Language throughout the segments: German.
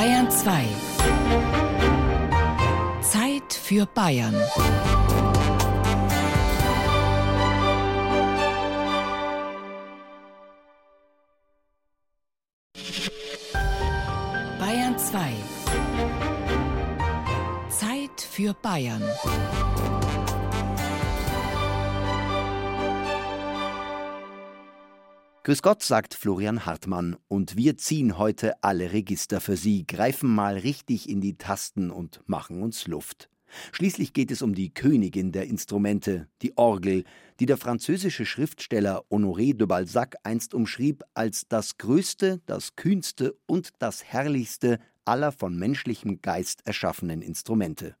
Bayern 2. Zeit für Bayern. Bayern 2. Zeit für Bayern. Grüß Gott, sagt Florian Hartmann, und wir ziehen heute alle Register für Sie, greifen mal richtig in die Tasten und machen uns Luft. Schließlich geht es um die Königin der Instrumente, die Orgel, die der französische Schriftsteller Honoré de Balzac einst umschrieb als das größte, das kühnste und das herrlichste aller von menschlichem Geist erschaffenen Instrumente.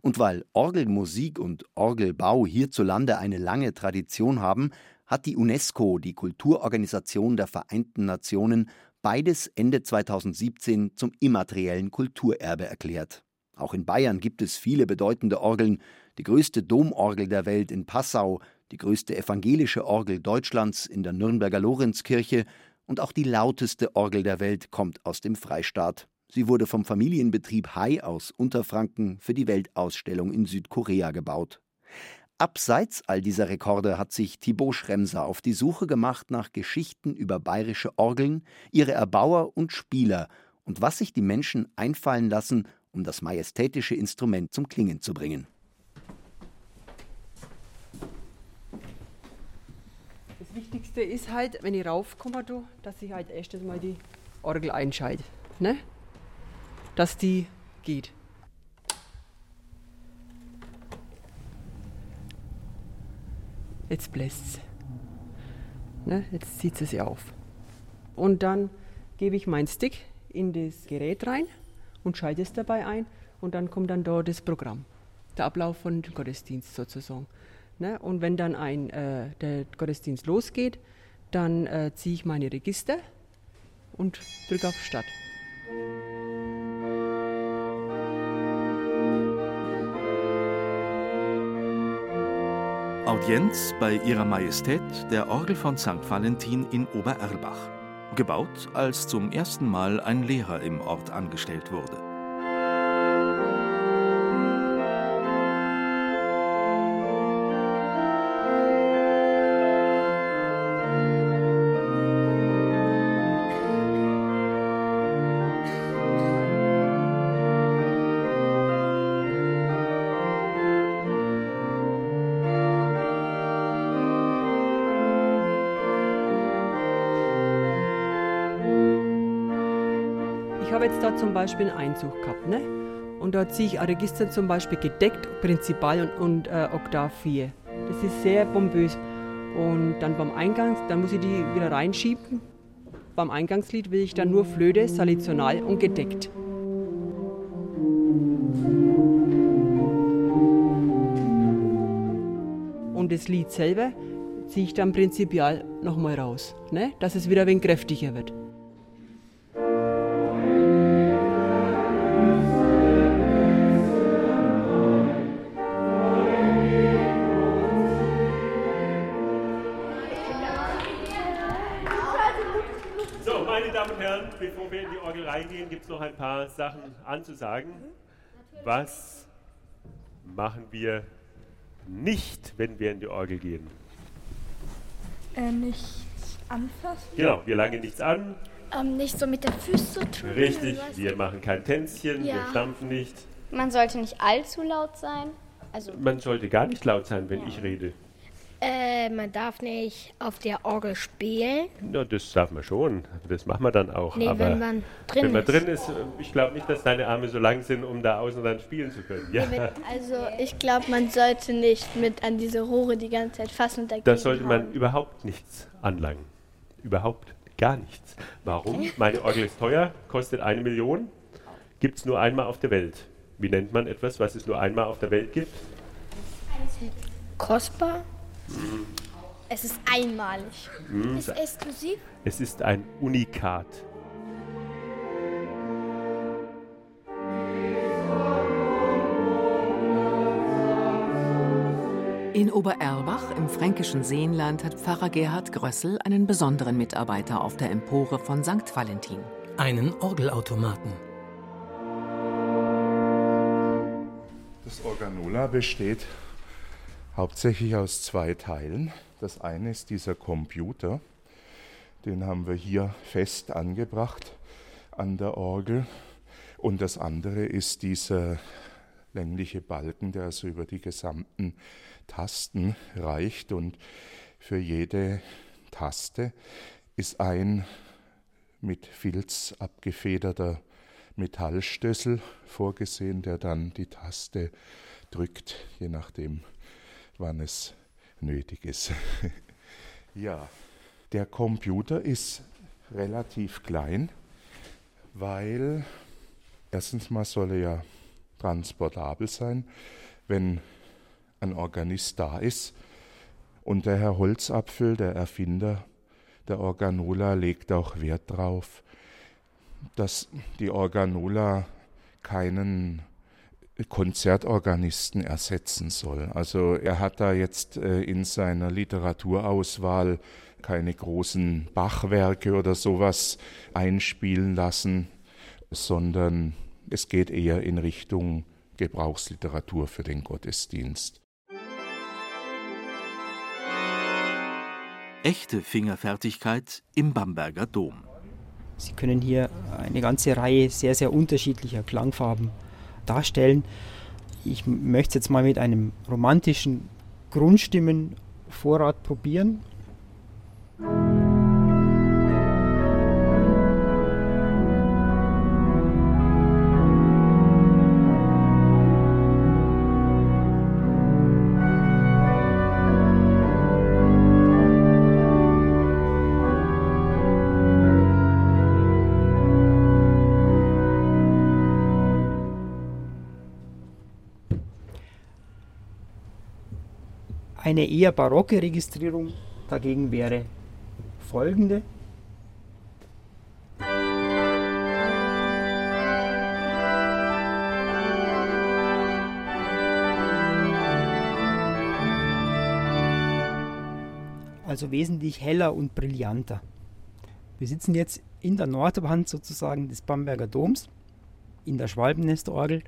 Und weil Orgelmusik und Orgelbau hierzulande eine lange Tradition haben, hat die UNESCO, die Kulturorganisation der Vereinten Nationen, beides Ende 2017 zum immateriellen Kulturerbe erklärt. Auch in Bayern gibt es viele bedeutende Orgeln, die größte Domorgel der Welt in Passau, die größte evangelische Orgel Deutschlands in der Nürnberger Lorenzkirche und auch die lauteste Orgel der Welt kommt aus dem Freistaat. Sie wurde vom Familienbetrieb Hai aus Unterfranken für die Weltausstellung in Südkorea gebaut. Abseits all dieser Rekorde hat sich Thibaut Schremser auf die Suche gemacht nach Geschichten über bayerische Orgeln, ihre Erbauer und Spieler und was sich die Menschen einfallen lassen, um das majestätische Instrument zum Klingen zu bringen. Das Wichtigste ist halt, wenn ich raufkomme, dass ich halt erstes mal die Orgel einschalte. Ne? Dass die geht. Jetzt bläst es. Ne? Jetzt zieht es auf. Und dann gebe ich meinen Stick in das Gerät rein und schalte es dabei ein. Und dann kommt dann dort das Programm. Der Ablauf von dem Gottesdienst sozusagen. Ne? Und wenn dann ein, äh, der Gottesdienst losgeht, dann äh, ziehe ich meine Register und drücke auf Start. Audienz bei Ihrer Majestät der Orgel von St. Valentin in Obererbach. Gebaut, als zum ersten Mal ein Lehrer im Ort angestellt wurde. Beispiel einen Einzug gehabt. Ne? Und da ziehe ich ein Register zum Beispiel gedeckt, Prinzipal und, und äh, Oktav 4. Das ist sehr pompös. Und dann beim Eingang, dann muss ich die wieder reinschieben. Beim Eingangslied will ich dann nur Flöte, Salizonal und gedeckt. Und das Lied selber ziehe ich dann prinzipial nochmal raus, ne? dass es wieder ein wenig kräftiger wird. Bevor wir in die Orgel reingehen, gibt es noch ein paar Sachen anzusagen. Was machen wir nicht, wenn wir in die Orgel gehen? Äh, nicht anfassen. Genau, wir langen nichts an. Ähm, nicht so mit den Füßen tun. Richtig, wir machen kein Tänzchen, wir Ja. stampfen nicht. Man sollte nicht allzu laut sein. Also Man sollte gar nicht laut sein, wenn ich rede. Äh, man darf nicht auf der Orgel spielen. Na, das darf man schon. Das machen wir dann auch. Nee, Aber wenn man drin wenn man ist. drin ist, äh, ich glaube nicht, dass deine Arme so lang sind, um da außen dann spielen zu können. Ja, Also ich glaube, man sollte nicht mit an diese Rohre die ganze Zeit fassen und dagegen da sollte man hauen. überhaupt nichts anlangen. Überhaupt gar nichts. Warum? Meine Orgel ist teuer, kostet eine Million, gibt es nur einmal auf der Welt. Wie nennt man etwas, was es nur einmal auf der Welt gibt? Kostbar? Es ist einmalig. Mhm. Ist exklusiv? Es ist ein Unikat. In Obererbach im fränkischen Seenland hat Pfarrer Gerhard Grössel einen besonderen Mitarbeiter auf der Empore von St. Valentin. Einen Orgelautomaten. Das Organola besteht hauptsächlich aus zwei Teilen. Das eine ist dieser Computer, den haben wir hier fest angebracht an der Orgel. Und das andere ist dieser längliche Balken, der also über die gesamten Tasten reicht. Und für jede Taste ist ein mit Filz abgefederter Metallstößel vorgesehen, der dann die Taste drückt, je nachdem, wann es nötig ist. ja, der Computer ist relativ klein, weil erstens mal soll er ja transportabel sein, wenn ein Organist da ist. Und der Herr Holzapfel, der Erfinder der Organola, legt auch Wert darauf, dass die Organola keinen Konzertorganisten ersetzen soll. Also er hat da jetzt äh, in seiner Literaturauswahl keine großen Bachwerke oder sowas einspielen lassen, sondern es geht eher in Richtung Gebrauchsliteratur für den Gottesdienst. Echte Fingerfertigkeit im Bamberger Dom. Sie können hier eine ganze Reihe sehr, sehr unterschiedlicher Klangfarben darstellen. Ich möchte es jetzt mal mit einem romantischen Grundstimmenvorrat probieren. Eine eher barocke Registrierung dagegen wäre folgende. Also wesentlich heller und brillanter. Wir sitzen jetzt in der Nordwand sozusagen des Bamberger Doms, in der Schwalbennestorgel.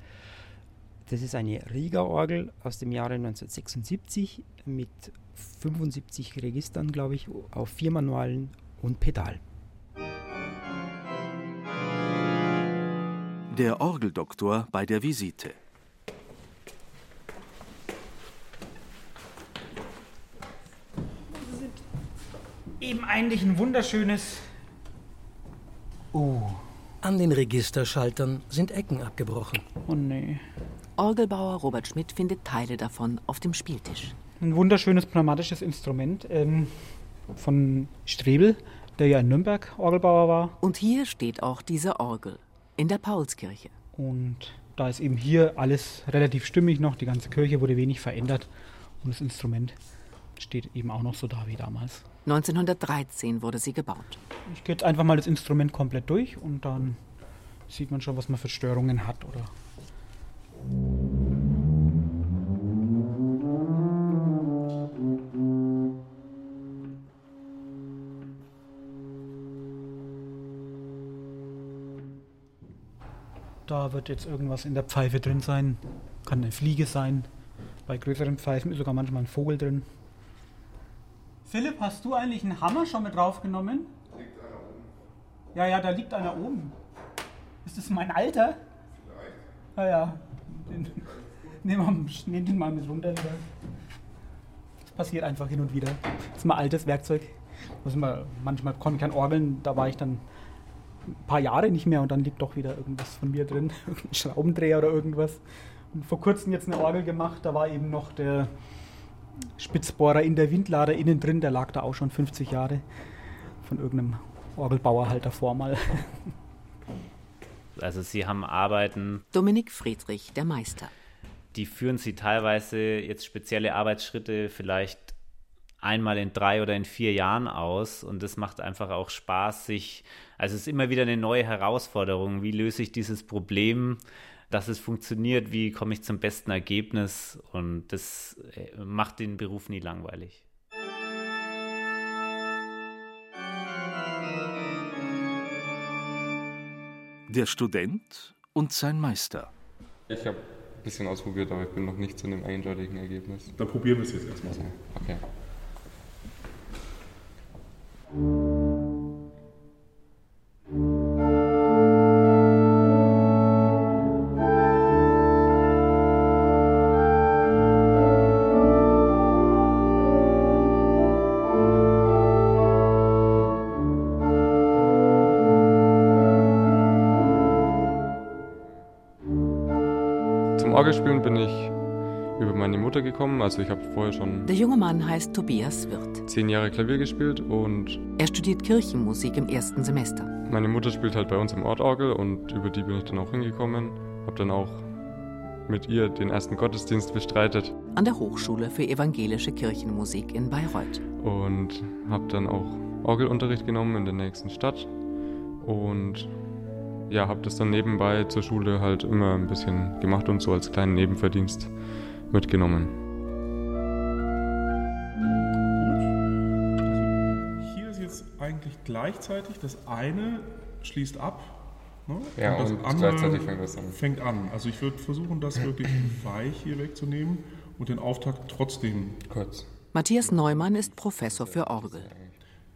Das ist eine Rieger-Orgel aus dem Jahre 1976 mit 75 Registern, glaube ich, auf vier Manualen und Pedal. Der Orgeldoktor bei der Visite. Eben eigentlich ein wunderschönes. Oh. An den Registerschaltern sind Ecken abgebrochen. Oh nee. Orgelbauer Robert Schmidt findet Teile davon auf dem Spieltisch. Ein wunderschönes pneumatisches Instrument ähm, von Strebel, der ja in Nürnberg Orgelbauer war. Und hier steht auch diese Orgel in der Paulskirche. Und da ist eben hier alles relativ stimmig noch. Die ganze Kirche wurde wenig verändert und das Instrument steht eben auch noch so da wie damals. 1913 wurde sie gebaut. Ich gehe jetzt einfach mal das Instrument komplett durch und dann sieht man schon, was man für Störungen hat oder da wird jetzt irgendwas in der Pfeife drin sein. Kann eine Fliege sein. Bei größeren Pfeifen ist sogar manchmal ein Vogel drin. Philipp, hast du eigentlich einen Hammer schon mit draufgenommen? Liegt einer oben. Ja, ja, da liegt einer oben. Ist das mein Alter? Vielleicht. Ja, ja. Den, nehmen wir nehm den mal mit runter wieder. Das passiert einfach hin und wieder. Das ist mal altes Werkzeug. Das mal, manchmal konnte ich kein Orgeln, da war ich dann ein paar Jahre nicht mehr und dann liegt doch wieder irgendwas von mir drin, ein Schraubendreher oder irgendwas. Und vor kurzem jetzt eine Orgel gemacht, da war eben noch der Spitzbohrer in der Windlader innen drin, der lag da auch schon 50 Jahre von irgendeinem Orgelbauer halt davor mal. Also sie haben Arbeiten. Dominik Friedrich, der Meister. Die führen sie teilweise jetzt spezielle Arbeitsschritte vielleicht einmal in drei oder in vier Jahren aus und das macht einfach auch Spaß, sich, also es ist immer wieder eine neue Herausforderung, wie löse ich dieses Problem, dass es funktioniert, wie komme ich zum besten Ergebnis und das äh, macht den Beruf nie langweilig. Der Student und sein Meister. Ich habe ein bisschen ausprobiert, aber ich bin noch nicht zu einem eindeutigen Ergebnis. Dann probieren wir es jetzt erstmal so. Okay. Zum Orgelspielen bin ich über meine Mutter gekommen. Also ich habe vorher schon Der junge Mann heißt Tobias Wirth. zehn Jahre Klavier gespielt und Er studiert Kirchenmusik im ersten Semester. meine Mutter spielt halt bei uns im Ort Orgel und über die bin ich dann auch hingekommen. Habe dann auch mit ihr den ersten Gottesdienst bestreitet An der Hochschule für evangelische Kirchenmusik in Bayreuth. und habe dann auch Orgelunterricht genommen in der nächsten Stadt und ja, habe das dann nebenbei zur Schule halt immer ein bisschen gemacht und so als kleinen Nebenverdienst mitgenommen. Hier ist jetzt eigentlich gleichzeitig das eine schließt ab. Ne? Ja, das und andere gleichzeitig fängt das an. Fängt an. Also ich würde versuchen, das wirklich weich hier wegzunehmen und den Auftakt trotzdem kurz. Matthias Neumann ist Professor für Orgel.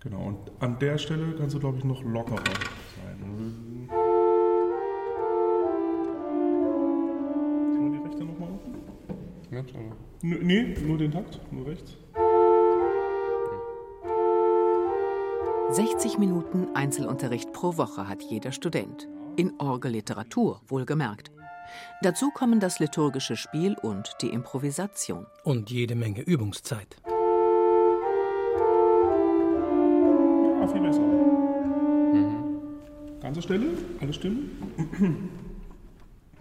Genau, und an der Stelle kannst du, glaube ich, noch lockerer sein. Oder? N nee, nur den Takt, nur rechts. 60 Minuten Einzelunterricht pro Woche hat jeder Student. In Orgelliteratur, wohlgemerkt. Dazu kommen das liturgische Spiel und die Improvisation. Und jede Menge Übungszeit. Ja, viel besser. Ganze Stelle, alle Stimmen.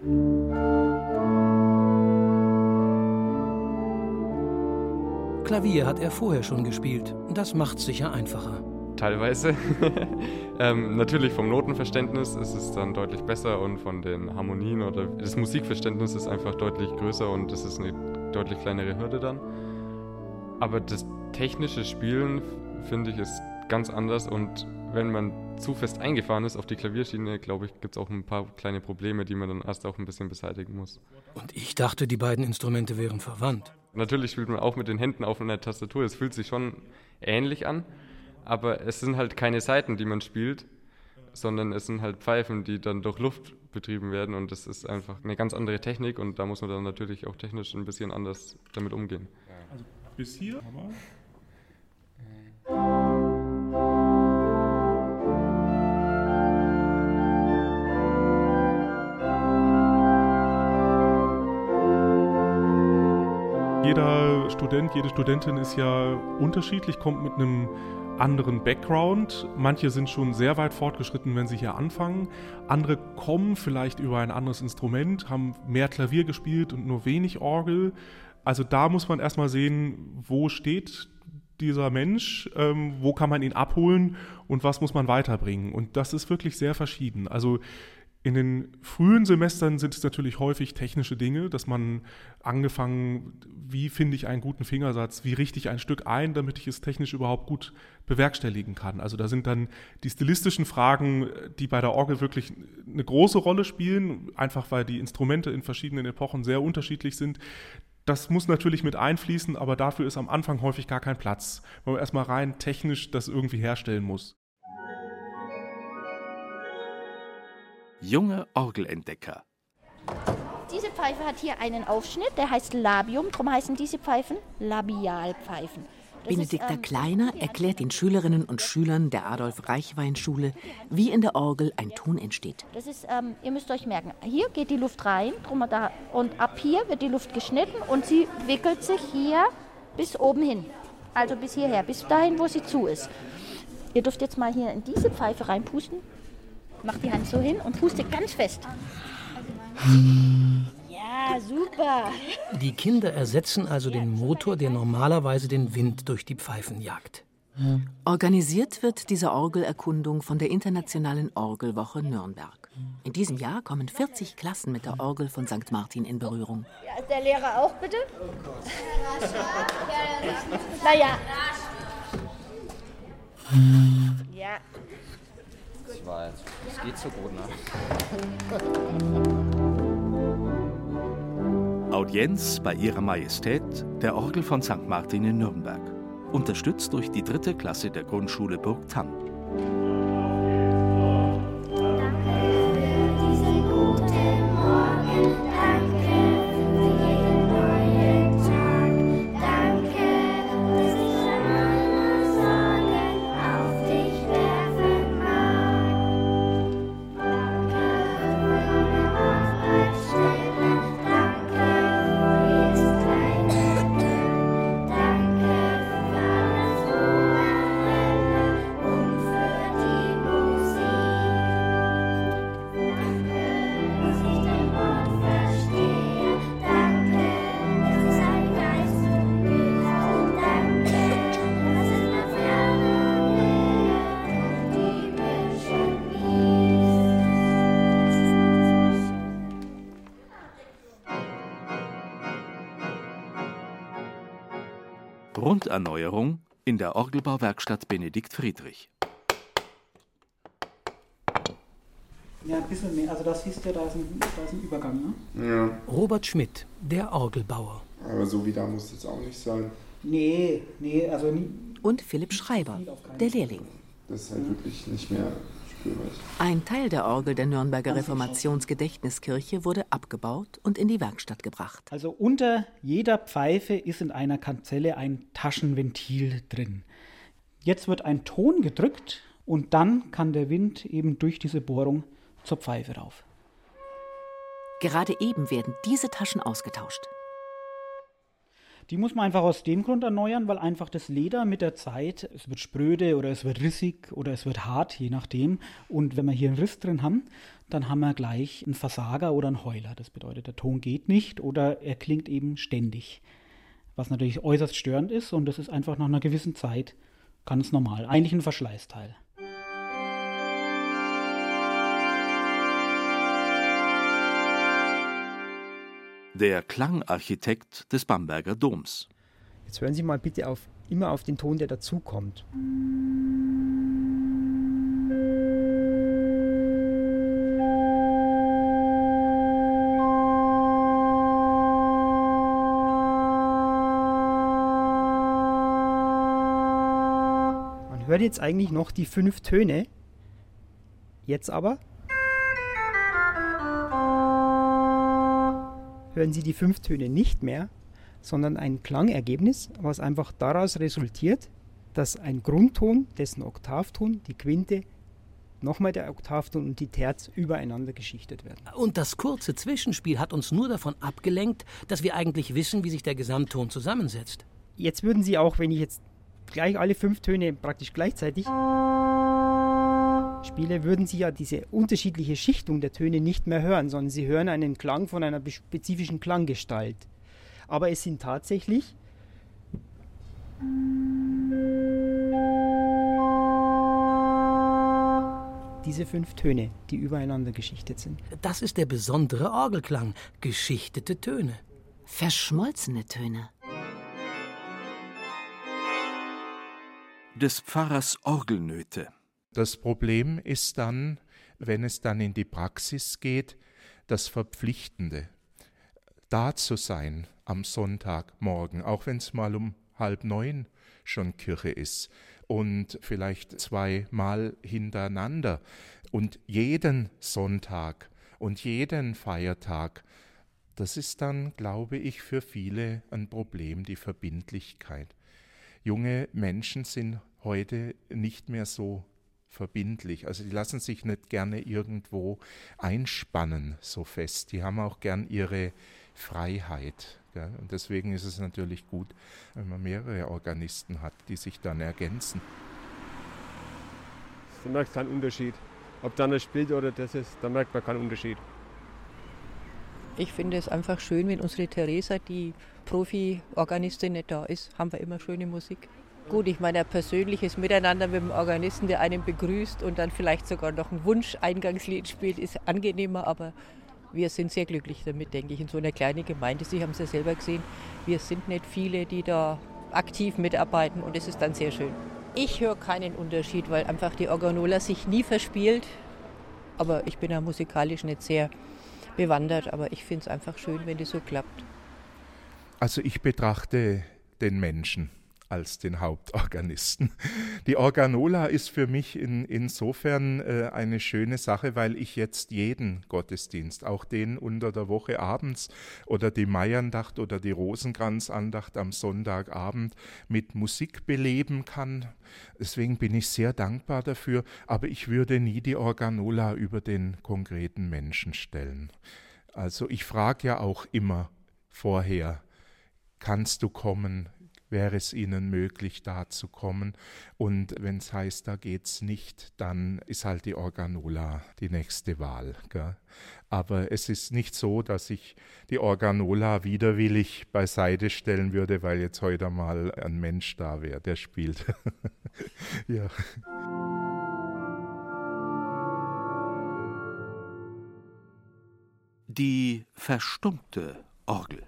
Klavier hat er vorher schon gespielt. Das macht's sicher einfacher. Teilweise. ähm, natürlich vom Notenverständnis ist es dann deutlich besser und von den Harmonien oder das Musikverständnis ist einfach deutlich größer und das ist eine deutlich kleinere Hürde dann. Aber das technische Spielen, finde ich, ist ganz anders und wenn man zu fest eingefahren ist auf die Klavierschiene, glaube ich, gibt es auch ein paar kleine Probleme, die man dann erst auch ein bisschen beseitigen muss. Und ich dachte, die beiden Instrumente wären verwandt. Natürlich spielt man auch mit den Händen auf einer Tastatur. Es fühlt sich schon ähnlich an, aber es sind halt keine Saiten, die man spielt, sondern es sind halt Pfeifen, die dann durch Luft betrieben werden und das ist einfach eine ganz andere Technik und da muss man dann natürlich auch technisch ein bisschen anders damit umgehen. Also bis hier. Aber Jeder Student, jede Studentin ist ja unterschiedlich, kommt mit einem anderen Background. Manche sind schon sehr weit fortgeschritten, wenn sie hier anfangen. Andere kommen vielleicht über ein anderes Instrument, haben mehr Klavier gespielt und nur wenig Orgel. Also da muss man erstmal sehen, wo steht dieser Mensch, ähm, wo kann man ihn abholen und was muss man weiterbringen. Und das ist wirklich sehr verschieden. Also in den frühen Semestern sind es natürlich häufig technische Dinge, dass man angefangen, wie finde ich einen guten Fingersatz, wie richte ich ein Stück ein, damit ich es technisch überhaupt gut bewerkstelligen kann. Also da sind dann die stilistischen Fragen, die bei der Orgel wirklich eine große Rolle spielen, einfach weil die Instrumente in verschiedenen Epochen sehr unterschiedlich sind. Das muss natürlich mit einfließen, aber dafür ist am Anfang häufig gar kein Platz, weil man erstmal rein technisch das irgendwie herstellen muss. Junge Orgelentdecker. Diese Pfeife hat hier einen Aufschnitt, der heißt Labium. Darum heißen diese Pfeifen Labialpfeifen. Das Benedikta ist, ähm, Kleiner erklärt den Schülerinnen und Schülern der Adolf-Reichwein-Schule, wie in der Orgel ein Ton entsteht. Das ist, ähm, ihr müsst euch merken, hier geht die Luft rein drum da, und ab hier wird die Luft geschnitten und sie wickelt sich hier bis oben hin. Also bis hierher, bis dahin, wo sie zu ist. Ihr dürft jetzt mal hier in diese Pfeife reinpusten. Macht die Hand so hin und pustet ganz fest. Ja, super. Die Kinder ersetzen also den Motor, der normalerweise den Wind durch die Pfeifen jagt. Organisiert wird diese Orgelerkundung von der Internationalen Orgelwoche Nürnberg. In diesem Jahr kommen 40 Klassen mit der Orgel von St. Martin in Berührung. Ja, der Lehrer auch bitte? naja. Ja. Ich es geht so gut, ne? Audienz bei Ihrer Majestät der Orgel von St. Martin in Nürnberg. Unterstützt durch die dritte Klasse der Grundschule Burg Tann. Grunderneuerung in der Orgelbauwerkstatt Benedikt Friedrich. Ja, ein bisschen mehr. Also das hieß ja, da ist ein, da ist ein Übergang, ne? Ja. Robert Schmidt, der Orgelbauer. Aber so wie da muss es auch nicht sein. Nee, nee, also nie. Und Philipp Schreiber, der Lehrling. Das ist halt wirklich nicht mehr. Ein Teil der Orgel der Nürnberger Reformationsgedächtniskirche wurde abgebaut und in die Werkstatt gebracht. Also unter jeder Pfeife ist in einer Kanzelle ein Taschenventil drin. Jetzt wird ein Ton gedrückt und dann kann der Wind eben durch diese Bohrung zur Pfeife rauf. Gerade eben werden diese Taschen ausgetauscht. Die muss man einfach aus dem Grund erneuern, weil einfach das Leder mit der Zeit, es wird spröde oder es wird rissig oder es wird hart, je nachdem. Und wenn wir hier einen Riss drin haben, dann haben wir gleich einen Versager oder einen Heuler. Das bedeutet, der Ton geht nicht oder er klingt eben ständig. Was natürlich äußerst störend ist und das ist einfach nach einer gewissen Zeit ganz normal. Eigentlich ein Verschleißteil. Der Klangarchitekt des Bamberger Doms. Jetzt hören Sie mal bitte auf, immer auf den Ton, der dazukommt. Man hört jetzt eigentlich noch die fünf Töne. Jetzt aber hören Sie die fünf Töne nicht mehr, sondern ein Klangergebnis, was einfach daraus resultiert, dass ein Grundton, dessen Oktavton, die Quinte, nochmal der Oktavton und die Terz übereinander geschichtet werden. Und das kurze Zwischenspiel hat uns nur davon abgelenkt, dass wir eigentlich wissen, wie sich der Gesamtton zusammensetzt. Jetzt würden Sie auch, wenn ich jetzt gleich alle fünf Töne praktisch gleichzeitig spiele, würden Sie ja diese unterschiedliche Schichtung der Töne nicht mehr hören, sondern Sie hören einen Klang von einer spezifischen Klanggestalt. Aber es sind tatsächlich diese fünf Töne, die übereinander geschichtet sind. Das ist der besondere Orgelklang, geschichtete Töne. Verschmolzene Töne. Des Pfarrers Orgelnöte. Das Problem ist dann, wenn es dann in die Praxis geht, das Verpflichtende. Da zu sein am Sonntagmorgen, auch wenn es mal um halb neun schon Kirche ist und vielleicht zweimal hintereinander und jeden Sonntag und jeden Feiertag, das ist dann, glaube ich, für viele ein Problem, die Verbindlichkeit. Junge Menschen sind heute nicht mehr so verbindlich. Also die lassen sich nicht gerne irgendwo einspannen so fest. Die haben auch gern ihre Freiheit. Gell? Und deswegen ist es natürlich gut, wenn man mehrere Organisten hat, die sich dann ergänzen. Du merkst keinen Unterschied. Ob dann das spielt oder das ist, da merkt man keinen Unterschied. Ich finde es einfach schön, wenn unsere Theresa, die Profi-Organistin, nicht da ist, haben wir immer schöne Musik. Gut, ich meine, ein persönliches Miteinander mit dem Organisten, der einen begrüßt und dann vielleicht sogar noch ein Wunsch-Eingangslied spielt, ist angenehmer, aber wir sind sehr glücklich damit, denke ich, in so einer kleinen Gemeinde. Sie haben es ja selber gesehen, wir sind nicht viele, die da aktiv mitarbeiten und es ist dann sehr schön. Ich höre keinen Unterschied, weil einfach die Organola sich nie verspielt, aber ich bin ja musikalisch nicht sehr bewandert, aber ich finde es einfach schön, wenn das so klappt. Also ich betrachte den Menschen als den Hauptorganisten. Die Organola ist für mich in, insofern äh, eine schöne Sache, weil ich jetzt jeden Gottesdienst, auch den unter der Woche abends oder die Maiandacht oder die Rosenkranzandacht am Sonntagabend mit Musik beleben kann. Deswegen bin ich sehr dankbar dafür, aber ich würde nie die Organola über den konkreten Menschen stellen. Also ich frage ja auch immer vorher, kannst du kommen, wäre es ihnen möglich, da zu kommen. Und wenn es heißt, da geht es nicht, dann ist halt die Organola die nächste Wahl. Gell? Aber es ist nicht so, dass ich die Organola widerwillig beiseite stellen würde, weil jetzt heute mal ein Mensch da wäre, der spielt. ja. Die verstummte Orgel.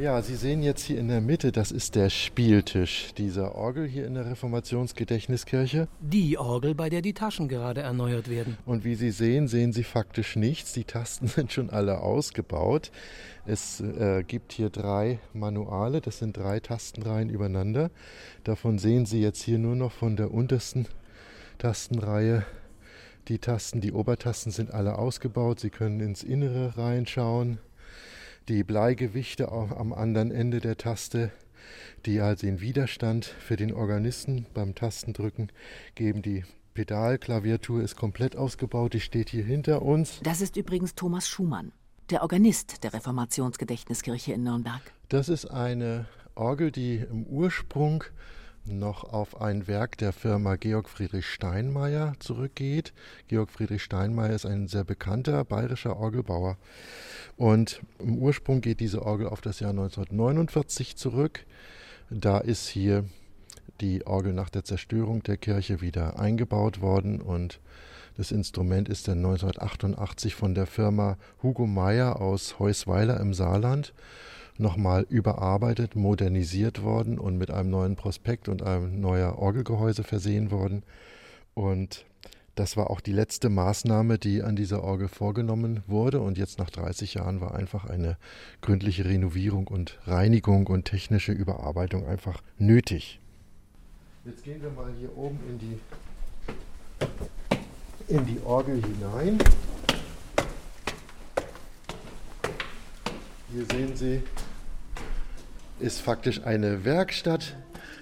Ja, Sie sehen jetzt hier in der Mitte, das ist der Spieltisch dieser Orgel hier in der Reformationsgedächtniskirche. Die Orgel, bei der die Taschen gerade erneuert werden. Und wie Sie sehen, sehen Sie faktisch nichts. Die Tasten sind schon alle ausgebaut. Es äh, gibt hier drei Manuale, das sind drei Tastenreihen übereinander. Davon sehen Sie jetzt hier nur noch von der untersten Tastenreihe die Tasten, die Obertasten sind alle ausgebaut. Sie können ins Innere reinschauen die Bleigewichte am anderen Ende der Taste, die also den Widerstand für den Organisten beim Tastendrücken geben. Die Pedalklaviatur ist komplett ausgebaut, die steht hier hinter uns. Das ist übrigens Thomas Schumann, der Organist der Reformationsgedächtniskirche in Nürnberg. Das ist eine Orgel, die im Ursprung noch auf ein Werk der Firma Georg Friedrich Steinmeier zurückgeht. Georg Friedrich Steinmeier ist ein sehr bekannter bayerischer Orgelbauer. Und im Ursprung geht diese Orgel auf das Jahr 1949 zurück. Da ist hier die Orgel nach der Zerstörung der Kirche wieder eingebaut worden und das Instrument ist dann 1988 von der Firma Hugo Meyer aus Heusweiler im Saarland nochmal überarbeitet, modernisiert worden und mit einem neuen Prospekt und einem neuer Orgelgehäuse versehen worden. Und das war auch die letzte Maßnahme, die an dieser Orgel vorgenommen wurde. Und jetzt nach 30 Jahren war einfach eine gründliche Renovierung und Reinigung und technische Überarbeitung einfach nötig. Jetzt gehen wir mal hier oben in die, in die Orgel hinein. Hier sehen Sie ist faktisch eine Werkstatt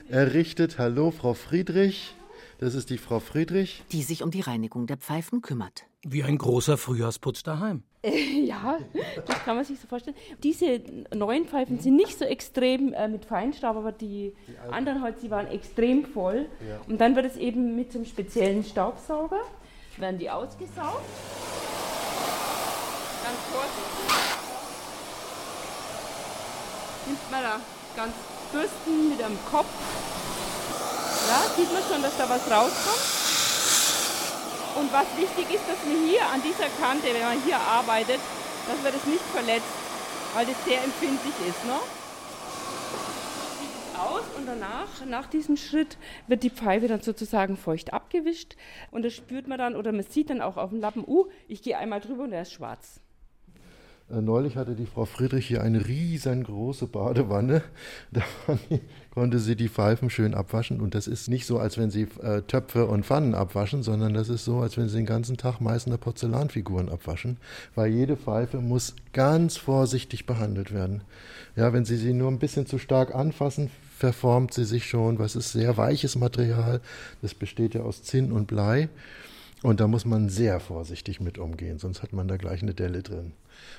errichtet. Hallo, Frau Friedrich. Das ist die Frau Friedrich. Die sich um die Reinigung der Pfeifen kümmert. Wie ein großer Frühjahrsputz daheim. Äh, ja, das kann man sich so vorstellen. Diese neuen Pfeifen sind nicht so extrem äh, mit Feinstaub, aber die, die anderen Holz, die waren extrem voll. Ja. Und dann wird es eben mit einem speziellen Staubsauger, werden die ausgesaugt. Ganz vorsichtig nimmt man da ganz bürsten mit dem Kopf. Ja, sieht man schon, dass da was rauskommt. Und was wichtig ist, dass man hier an dieser Kante, wenn man hier arbeitet, dass man das nicht verletzt, weil das sehr empfindlich ist. Ne? Aus und danach, nach diesem Schritt, wird die Pfeife dann sozusagen feucht abgewischt. Und das spürt man dann oder man sieht dann auch auf dem Lappen, uh, ich gehe einmal drüber und er ist schwarz. Äh, neulich hatte die Frau Friedrich hier eine riesengroße Badewanne. Da konnte sie die Pfeifen schön abwaschen. Und das ist nicht so, als wenn sie äh, Töpfe und Pfannen abwaschen, sondern das ist so, als wenn sie den ganzen Tag Meißner Porzellanfiguren abwaschen. Weil jede Pfeife muss ganz vorsichtig behandelt werden. Ja, wenn Sie sie nur ein bisschen zu stark anfassen, verformt sie sich schon. Was ist sehr weiches Material. Das besteht ja aus Zinn und Blei. Und da muss man sehr vorsichtig mit umgehen, sonst hat man da gleich eine Delle drin.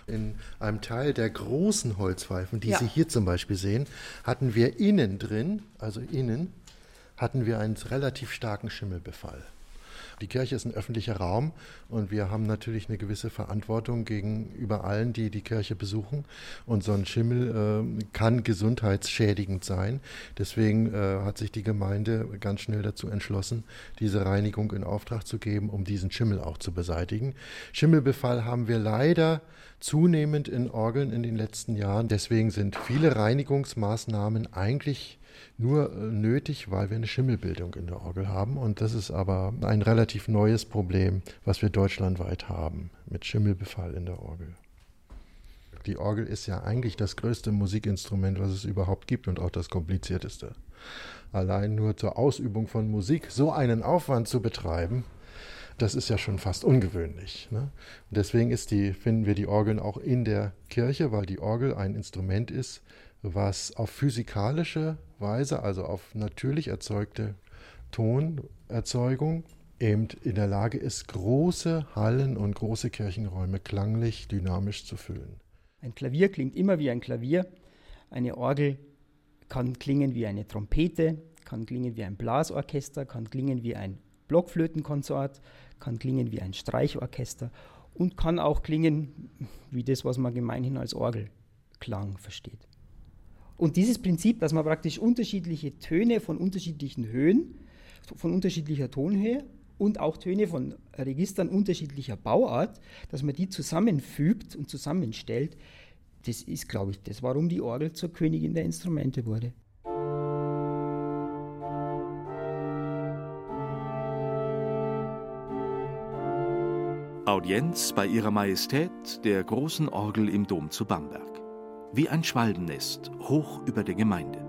In einem Teil der großen Holzpfeifen, die ja. Sie hier zum Beispiel sehen, hatten wir innen drin, also innen, hatten wir einen relativ starken Schimmelbefall. Die Kirche ist ein öffentlicher Raum und wir haben natürlich eine gewisse Verantwortung gegenüber allen, die die Kirche besuchen. Und so ein Schimmel äh, kann gesundheitsschädigend sein. Deswegen äh, hat sich die Gemeinde ganz schnell dazu entschlossen, diese Reinigung in Auftrag zu geben, um diesen Schimmel auch zu beseitigen. Schimmelbefall haben wir leider zunehmend in Orgeln in den letzten Jahren. Deswegen sind viele Reinigungsmaßnahmen eigentlich nur äh, nötig, weil wir eine Schimmelbildung in der Orgel haben. Und das ist aber ein relativ neues Problem, was wir deutschlandweit haben, mit Schimmelbefall in der Orgel. Die Orgel ist ja eigentlich das größte Musikinstrument, was es überhaupt gibt und auch das komplizierteste. Allein nur zur Ausübung von Musik so einen Aufwand zu betreiben, das ist ja schon fast ungewöhnlich. Ne? Deswegen die, finden wir die Orgeln auch in der Kirche, weil die Orgel ein Instrument ist, was auf physikalische Weise, also auf natürlich erzeugte Tonerzeugung, eben in der Lage ist, große Hallen und große Kirchenräume klanglich, dynamisch zu füllen. Ein Klavier klingt immer wie ein Klavier. Eine Orgel kann klingen wie eine Trompete, kann klingen wie ein Blasorchester, kann klingen wie ein Blockflötenkonsort, kann klingen wie ein Streichorchester und kann auch klingen wie das, was man gemeinhin als Orgelklang versteht. Und dieses Prinzip, dass man praktisch unterschiedliche Töne von unterschiedlichen Höhen, von unterschiedlicher Tonhöhe und auch Töne von Registern unterschiedlicher Bauart, dass man die zusammenfügt und zusammenstellt, das ist, glaube ich, das, warum die Orgel zur Königin der Instrumente wurde. Audienz bei Ihrer Majestät, der großen Orgel im Dom zu Bamberg. Wie ein Schwalbennest hoch über der Gemeinde.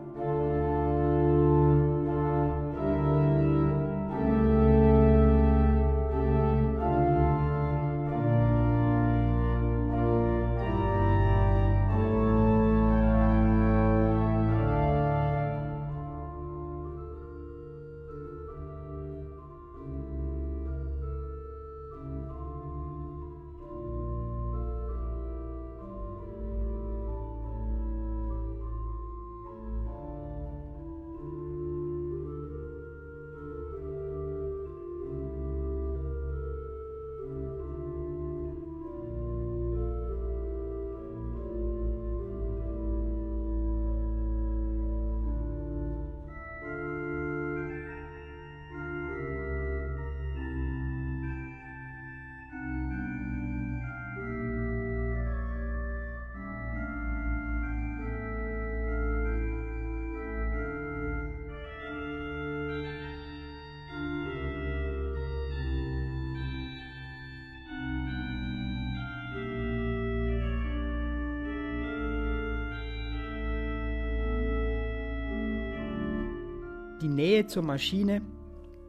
Zur Maschine,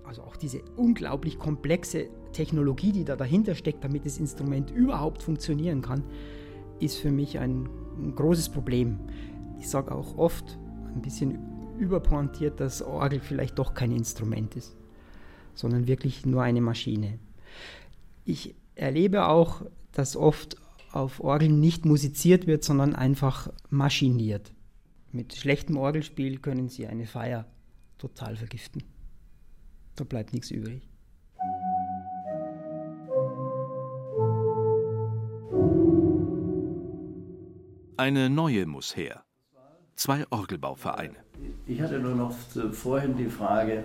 also auch diese unglaublich komplexe Technologie, die da dahinter steckt, damit das Instrument überhaupt funktionieren kann, ist für mich ein, ein großes Problem. Ich sage auch oft, ein bisschen überpointiert, dass Orgel vielleicht doch kein Instrument ist, sondern wirklich nur eine Maschine. Ich erlebe auch, dass oft auf Orgeln nicht musiziert wird, sondern einfach maschiniert. Mit schlechtem Orgelspiel können Sie eine Feier total vergiften. Da bleibt nichts übrig. Eine neue muss her. Zwei Orgelbauvereine. Ich hatte nur noch vorhin die Frage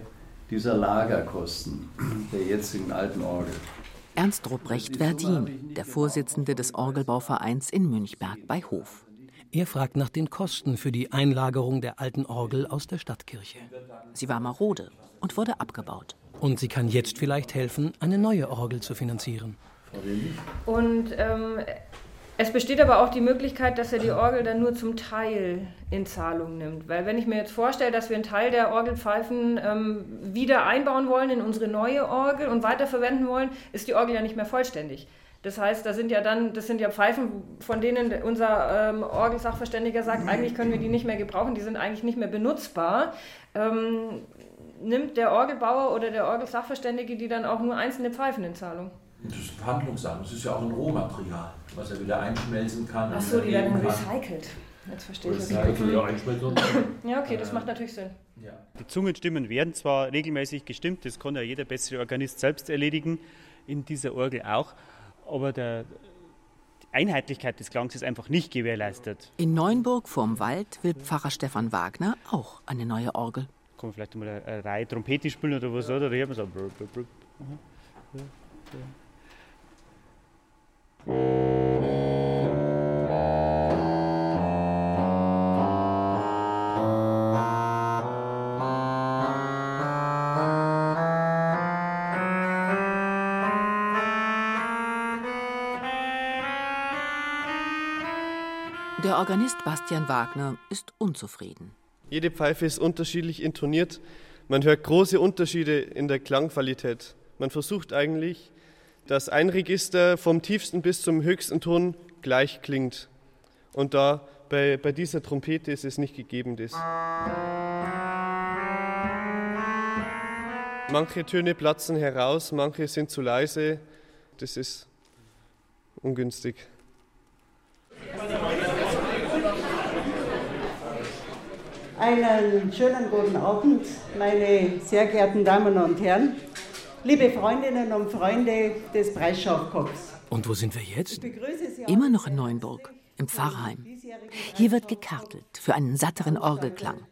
dieser Lagerkosten der jetzigen alten Orgel. Ernst Rupprecht Verdin, der Vorsitzende des Orgelbauvereins in Münchberg bei Hof. Er fragt nach den Kosten für die Einlagerung der alten Orgel aus der Stadtkirche. Sie war marode und wurde abgebaut. Und sie kann jetzt vielleicht helfen, eine neue Orgel zu finanzieren. Und ähm, es besteht aber auch die Möglichkeit, dass er die Orgel dann nur zum Teil in Zahlung nimmt. Weil wenn ich mir jetzt vorstelle, dass wir einen Teil der Orgelpfeifen ähm, wieder einbauen wollen in unsere neue Orgel und weiterverwenden wollen, ist die Orgel ja nicht mehr vollständig. Das heißt, da sind ja dann, das sind ja Pfeifen, von denen unser ähm, Orgelsachverständiger sagt, eigentlich können wir die nicht mehr gebrauchen, die sind eigentlich nicht mehr benutzbar. Ähm, nimmt der Orgelbauer oder der Orgelsachverständige die dann auch nur einzelne Pfeifen in Zahlung? Das ist Verhandlungssache. Das ist ja auch ein Rohmaterial, was er wieder einschmelzen kann. Ach so, die werden recycelt. Jetzt verstehe ich das. Ja, okay, das macht natürlich Sinn. Die Zungenstimmen werden zwar regelmäßig gestimmt, das kann ja jeder bessere Organist selbst erledigen, in dieser Orgel auch, aber der, die Einheitlichkeit des Klangs ist einfach nicht gewährleistet. In Neuenburg vorm Wald will Pfarrer Stefan Wagner auch eine neue Orgel. Kann man vielleicht mal eine, eine Reihe Trompete spielen oder was, oder? Hier haben wir so. Brr, brr, brr. Der Organist Bastian Wagner ist unzufrieden. Jede Pfeife ist unterschiedlich intoniert. Man hört große Unterschiede in der Klangqualität. Man versucht eigentlich, dass ein Register vom tiefsten bis zum höchsten Ton gleich klingt. Und da bei, bei dieser Trompete ist es nicht gegeben. Das. Manche Töne platzen heraus, manche sind zu leise. Das ist ungünstig. Einen schönen guten Abend, meine sehr geehrten Damen und Herren, liebe Freundinnen und Freunde des Preisschafkopfs. Und wo sind wir jetzt? Immer noch in Neuenburg, im Pfarrheim. Hier wird gekartelt für einen satteren Orgelklang.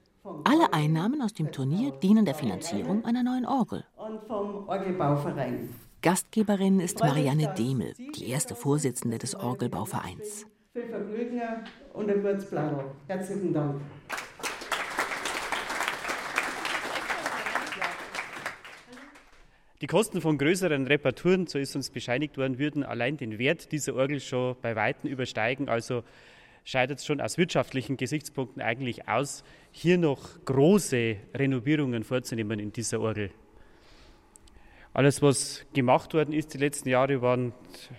Alle Einnahmen aus dem Turnier dienen der Finanzierung einer neuen Orgel. Und vom Orgelbauverein. Gastgeberin ist Marianne Demel, die erste Vorsitzende des Orgelbauvereins. Viel Vergnügen und ein gutes. Herzlichen Dank. Die Kosten von größeren Reparaturen, so ist uns bescheinigt worden, würden allein den Wert dieser Orgel schon bei Weitem übersteigen. Also scheidet es schon aus wirtschaftlichen Gesichtspunkten eigentlich aus, hier noch große Renovierungen vorzunehmen in dieser Orgel. Alles, was gemacht worden ist die letzten Jahre, waren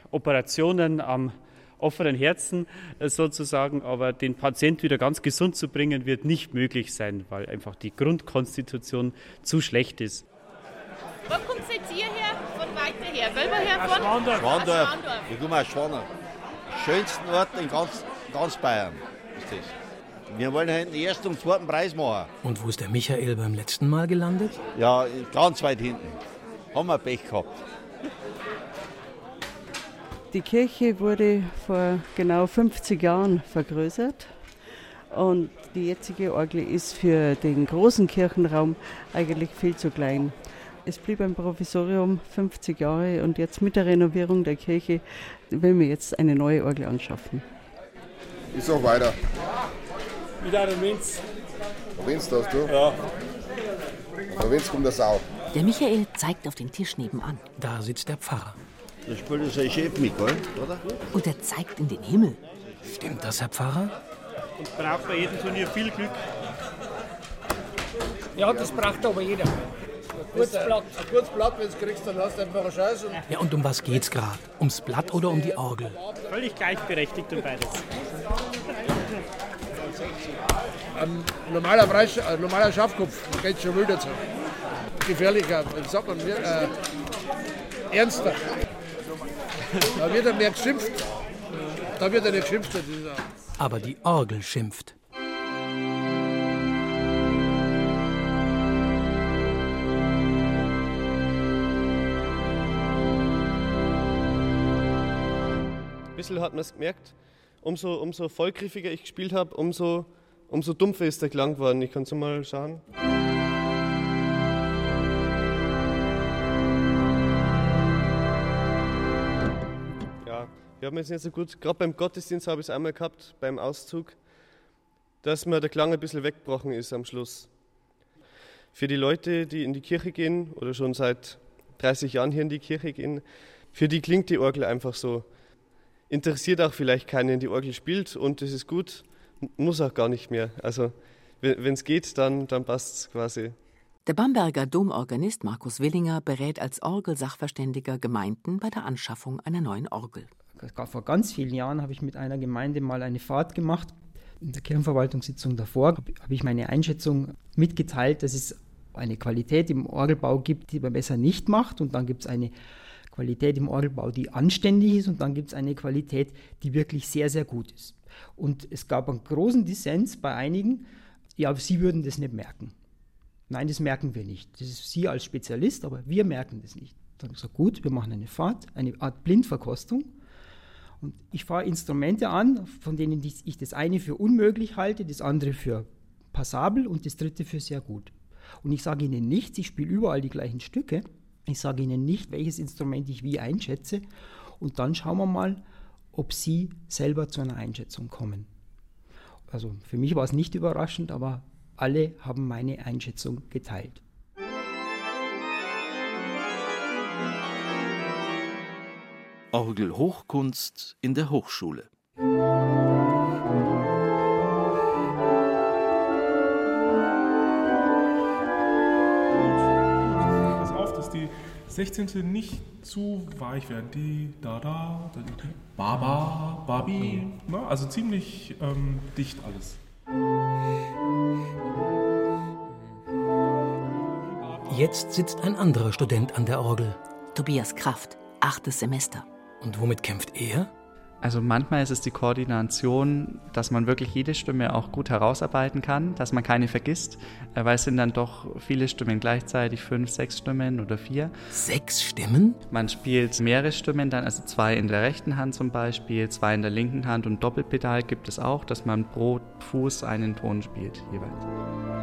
Operationen am offenen Herzen äh, sozusagen, aber den Patient wieder ganz gesund zu bringen, wird nicht möglich sein, weil einfach die Grundkonstitution zu schlecht ist. Wo kommt jetzt ihr her? Von weiter her? Selber her von? Schwandorf. Schwandorf. Schwandorf. Ich komme aus Schwandorf. Schönsten Ort in ganz, ganz Bayern ist das. Wir wollen halt den ersten und zweiten Preis machen. Und wo ist der Michael beim letzten Mal gelandet? Ja, ganz weit hinten. Haben wir Pech gehabt. Die Kirche wurde vor genau 50 Jahren vergrößert und die jetzige Orgel ist für den großen Kirchenraum eigentlich viel zu klein. Es blieb ein Provisorium 50 Jahre und jetzt mit der Renovierung der Kirche will wir jetzt eine neue Orgel anschaffen. Ich sag weiter. Wieder der Winz. Der Winz das du? Ja. Der Winz kommt das auch. Der Michael zeigt auf den Tisch nebenan. Da sitzt der Pfarrer. Da spielt sein Chef mit, oder? Und er zeigt in den Himmel. Stimmt das, Herr Pfarrer? Und braucht bei jedem Turnier viel Glück. Ja, das braucht aber jeder. Ein kurzes Blatt. Ein kurzes Blatt, wenn du es kriegst, dann hast du einfach eine Scheiße. Ja, und um was geht's gerade? Ums Blatt oder um die Orgel? Völlig gleichberechtigt und beides. Ein normaler, Preis, ein normaler Schafkopf geht schon wilder zu. Gefährlicher, wie sagt man, äh, ernster. Da wird er mehr geschimpft. Da wird er nicht geschimpft. Aber die Orgel schimpft. Bisschen hat man es gemerkt, umso, umso vollgriffiger ich gespielt habe, umso, umso dumpfer ist der Klang geworden. Ich kann es mal schauen. Ja, wir haben jetzt nicht so gut, gerade beim Gottesdienst habe ich es einmal gehabt, beim Auszug, dass mir der Klang ein bisschen weggebrochen ist am Schluss. Für die Leute, die in die Kirche gehen oder schon seit 30 Jahren hier in die Kirche gehen, für die klingt die Orgel einfach so. Interessiert auch vielleicht keinen, die Orgel spielt und das ist gut, muss auch gar nicht mehr. Also wenn es geht, dann, dann passt es quasi. Der Bamberger Domorganist Markus Willinger berät als Orgelsachverständiger Gemeinden bei der Anschaffung einer neuen Orgel. Vor ganz vielen Jahren habe ich mit einer Gemeinde mal eine Fahrt gemacht. In der Kirchenverwaltungssitzung davor habe ich meine Einschätzung mitgeteilt, dass es eine Qualität im Orgelbau gibt, die man besser nicht macht. Und dann gibt es eine Qualität im Orgelbau, die anständig ist. Und dann gibt es eine Qualität, die wirklich sehr, sehr gut ist. Und es gab einen großen Dissens bei einigen, ja, sie würden das nicht merken. Nein, das merken wir nicht. Das ist Sie als Spezialist, aber wir merken das nicht. Dann habe ich gesagt, gut, wir machen eine Fahrt, eine Art Blindverkostung. Und ich fahre Instrumente an, von denen ich das eine für unmöglich halte, das andere für passabel und das dritte für sehr gut. Und ich sage Ihnen nicht, ich spiele überall die gleichen Stücke. Ich sage Ihnen nicht, welches Instrument ich wie einschätze. Und dann schauen wir mal, ob Sie selber zu einer Einschätzung kommen. Also für mich war es nicht überraschend, aber alle haben meine Einschätzung geteilt. Orgelhochkunst in der Hochschule. 16. nicht zu weich werden. Die, da, da, da, die, Baba, Babi. Na, also ziemlich ähm, dicht alles. Jetzt sitzt ein anderer Student an der Orgel. Tobias Kraft, achtes Semester. Und womit kämpft er? Also manchmal ist es die Koordination, dass man wirklich jede Stimme auch gut herausarbeiten kann, dass man keine vergisst, äh, weil es sind dann doch viele Stimmen gleichzeitig, fünf, sechs Stimmen oder vier. Sechs Stimmen? Man spielt mehrere Stimmen dann, also zwei in der rechten Hand zum Beispiel, zwei in der linken Hand und Doppelpedal gibt es auch, dass man pro Fuß einen Ton spielt jeweils.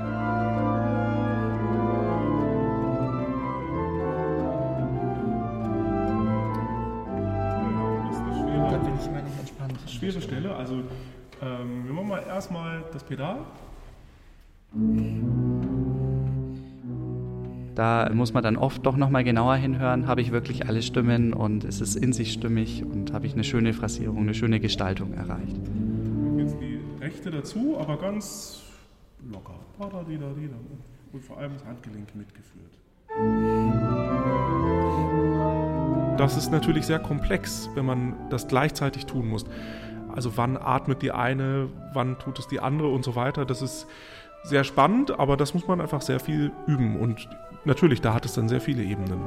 Schwere Stelle. Also ähm, wir machen mal erstmal das Pedal. Da muss man dann oft doch nochmal genauer hinhören, habe ich wirklich alle Stimmen und ist es in sich stimmig und habe ich eine schöne Phrasierung, eine schöne Gestaltung erreicht. Jetzt die rechte dazu, aber ganz locker. Und vor allem das Handgelenk mitgeführt. Das ist natürlich sehr komplex, wenn man das gleichzeitig tun muss. Also wann atmet die eine, wann tut es die andere und so weiter. Das ist sehr spannend, aber das muss man einfach sehr viel üben. Und natürlich, da hat es dann sehr viele Ebenen.